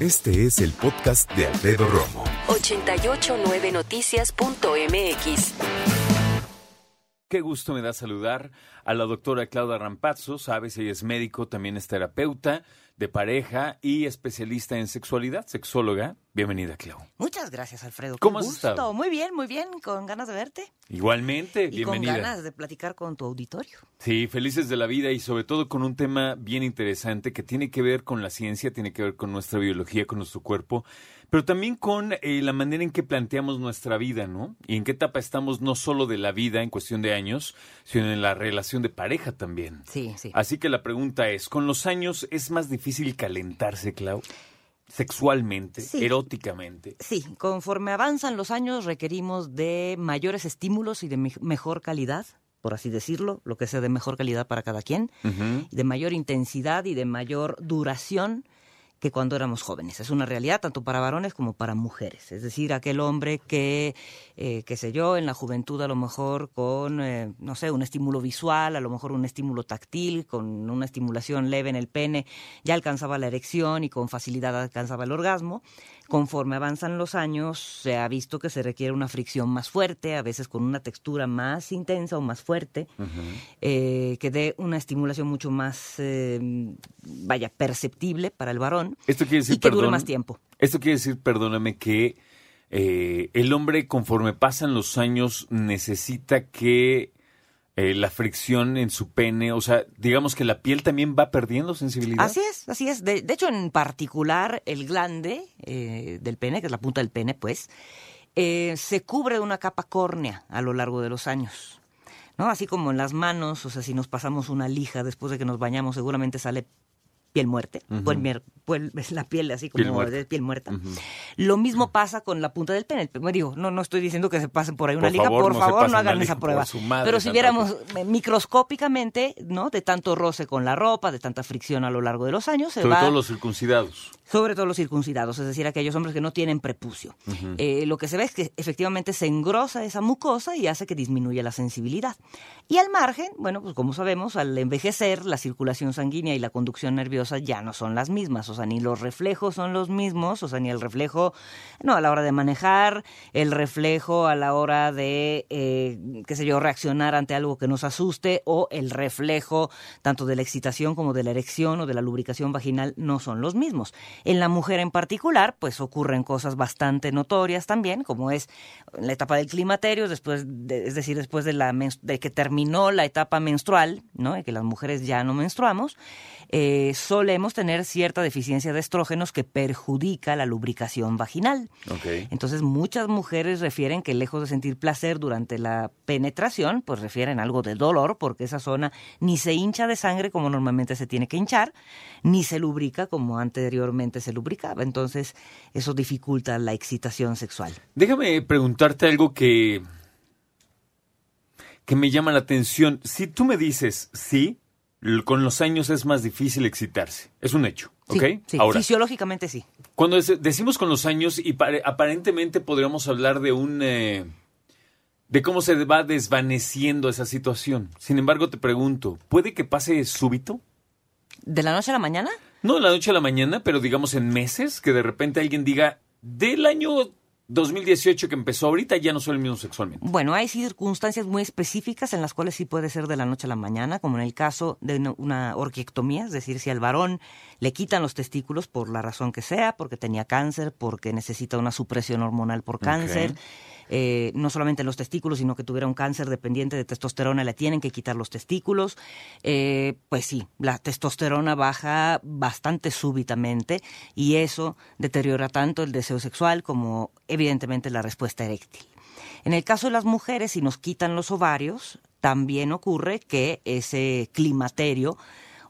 Este es el podcast de Alfredo Romo. 889noticias.mx. Qué gusto me da saludar a la doctora Claudia Rampazzo, sabes, ella es médico, también es terapeuta de pareja y especialista en sexualidad, sexóloga. Bienvenida, Clau. Muchas gracias, Alfredo. ¿Cómo has gusto. estado? Muy bien, muy bien, con ganas de verte Igualmente, y bienvenida. con ganas de platicar con tu auditorio. Sí, felices de la vida y sobre todo con un tema bien interesante que tiene que ver con la ciencia, tiene que ver con nuestra biología, con nuestro cuerpo, pero también con eh, la manera en que planteamos nuestra vida, ¿no? Y en qué etapa estamos no solo de la vida en cuestión de años, sino en la relación de pareja también. Sí, sí. Así que la pregunta es, ¿con los años es más difícil calentarse, Clau? Sexualmente, Sí. eróticamente. Sí, conforme avanzan los años requerimos de mayores estímulos y de me- mejor calidad, por así decirlo, lo que sea de mejor calidad para cada quien, de mayor intensidad y de mayor duración que cuando éramos jóvenes. Es una realidad tanto para varones como para mujeres. Es decir, aquel hombre que, eh, qué sé yo, en la juventud a lo mejor con, eh, no sé, un estímulo visual, a lo mejor un estímulo táctil, con una estimulación leve en el pene, ya alcanzaba la erección y con facilidad alcanzaba el orgasmo. Conforme avanzan los años, se ha visto que se requiere una fricción más fuerte, a veces con una textura más intensa o más fuerte, eh, que dé una estimulación mucho más, eh, vaya, perceptible para el varón Esto quiere decir, y que dure más tiempo. Esto quiere decir, perdóname, que eh, el hombre conforme pasan los años necesita que eh, la fricción en su pene, o sea, digamos que la piel también va perdiendo sensibilidad. Así es, así es. De, hecho, en particular, el glande eh, del pene, que es la punta del pene, pues, eh, se cubre de una capa córnea a lo largo de los años. ¿No? Así como en las manos, o sea, si nos pasamos una lija después de que nos bañamos, seguramente sale piel muerte, pues, es la piel así como Piel muerta. de piel muerta. Lo mismo pasa con la punta del pene. Me digo, no, no estoy diciendo que se pasen por ahí una Por liga, favor, por no favor, no hagan esa prueba. madre Pero si viéramos eh, microscópicamente, ¿no? De tanto roce con la ropa, de tanta fricción a lo largo de los años, se Sobre va todo los circuncidados. Sobre todo los circuncidados, es decir, aquellos hombres que no tienen prepucio. Eh, lo que se ve es que efectivamente se engrosa esa mucosa y hace que disminuya la sensibilidad. Y al margen, bueno, pues como sabemos, al envejecer, la circulación sanguínea y la conducción nerviosa ya no son las mismas, o sea, ni los reflejos son los mismos, o sea, ni el reflejo, no, a la hora de manejar, el reflejo a la hora de, eh, qué sé yo, reaccionar ante algo que nos asuste, o el reflejo tanto de la excitación como de la erección o de la lubricación vaginal no son los mismos. En la mujer en particular, pues ocurren cosas bastante notorias también, como es la etapa del climaterio, después de- es decir, después de, la, de que terminó la etapa menstrual, ¿no? de que las mujeres ya no menstruamos, eh, solemos tener cierta deficiencia de estrógenos que perjudica la lubricación vaginal. Entonces muchas mujeres refieren que lejos de sentir placer durante la penetración, pues refieren algo de dolor porque esa zona ni se hincha de sangre como normalmente se tiene que hinchar, ni se lubrica como anteriormente se lubricaba. Entonces eso dificulta la excitación sexual. Déjame preguntarte algo que, que me llama la atención. Si tú me dices, sí, con los años es más difícil excitarse. Es un hecho, ¿ok? sí, Ahora, fisiológicamente sí. cuando decimos con los años y pare- aparentemente podríamos hablar de un... eh, de cómo se va desvaneciendo esa situación. Sin embargo, te pregunto, ¿puede que pase súbito? ¿De la noche a la mañana? No de la noche a la mañana, pero digamos en meses, que de repente alguien diga, del año 2018 que empezó ahorita ya no soy el mismo sexualmente. Bueno, hay circunstancias muy específicas en las cuales sí puede ser de la noche a la mañana, como en el caso de una- orquiectomía, es decir, si al varón le quitan los testículos por la razón que sea, porque tenía cáncer, porque necesita una supresión hormonal por cáncer, eh, no solamente los testículos, sino que tuviera un cáncer dependiente de testosterona, le tienen que quitar los testículos, eh, pues sí, la testosterona baja bastante súbitamente y eso deteriora tanto el deseo sexual como evidentemente la respuesta eréctil. En el caso de las mujeres, si nos quitan los ovarios, también ocurre que ese climaterio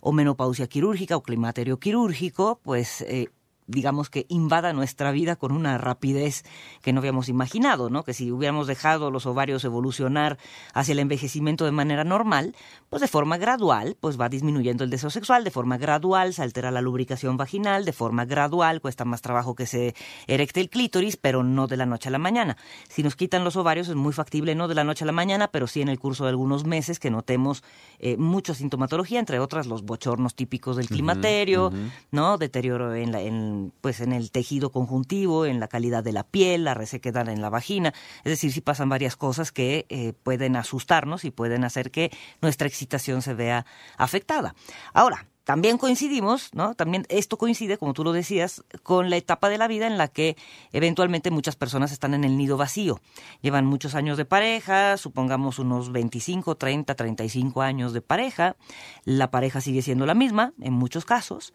o menopausia quirúrgica o climaterio quirúrgico, pues eh, digamos que invada nuestra vida con una rapidez que no habíamos imaginado, ¿no? Que si hubiéramos dejado los ovarios evolucionar hacia el envejecimiento de manera normal, pues de forma gradual, pues va disminuyendo el deseo sexual, de forma gradual se altera la lubricación vaginal, de forma gradual cuesta más trabajo que se erecte el clítoris, pero no de la noche a la mañana. Si nos quitan los ovarios es muy factible no de la noche a la mañana, pero sí en el curso de algunos meses que notemos eh, mucha sintomatología, entre otras los bochornos típicos del climaterio, ¿no? Deterioro en la en pues en el tejido conjuntivo, en la calidad de la piel, la resequedad en la vagina. Es decir, sí pasan varias cosas que eh, pueden asustarnos y pueden hacer que nuestra excitación se vea afectada. Ahora, también coincidimos, ¿no? También esto coincide, como tú lo decías, con la etapa de la vida en la que eventualmente muchas personas están en el nido vacío. Llevan muchos años de pareja, supongamos unos 25, 30, 35 años de pareja. La pareja sigue siendo la misma en muchos casos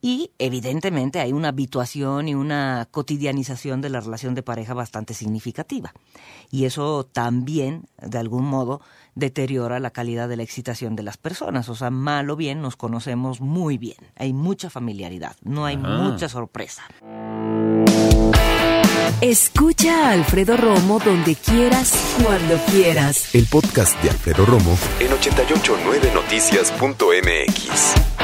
y evidentemente hay una habituación y una cotidianización de la relación de pareja bastante significativa. Y eso también, de algún modo, deteriora la calidad de la excitación de las personas. O sea, mal o bien nos conocemos muy bien. Hay mucha familiaridad, no hay mucha sorpresa. Escucha a Alfredo Romo donde quieras, cuando quieras. El podcast de Alfredo Romo en 889noticias.mx.